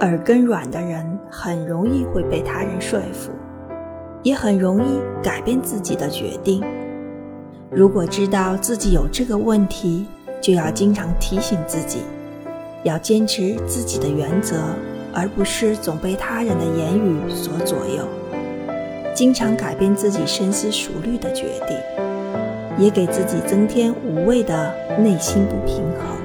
耳根软的人很容易会被他人说服也很容易改变自己的决定。如果知道自己有这个问题就要经常提醒自己要坚持自己的原则而不是总被他人的言语所左右。经常改变自己深思熟虑的决定也给自己增添无谓的内心不平衡。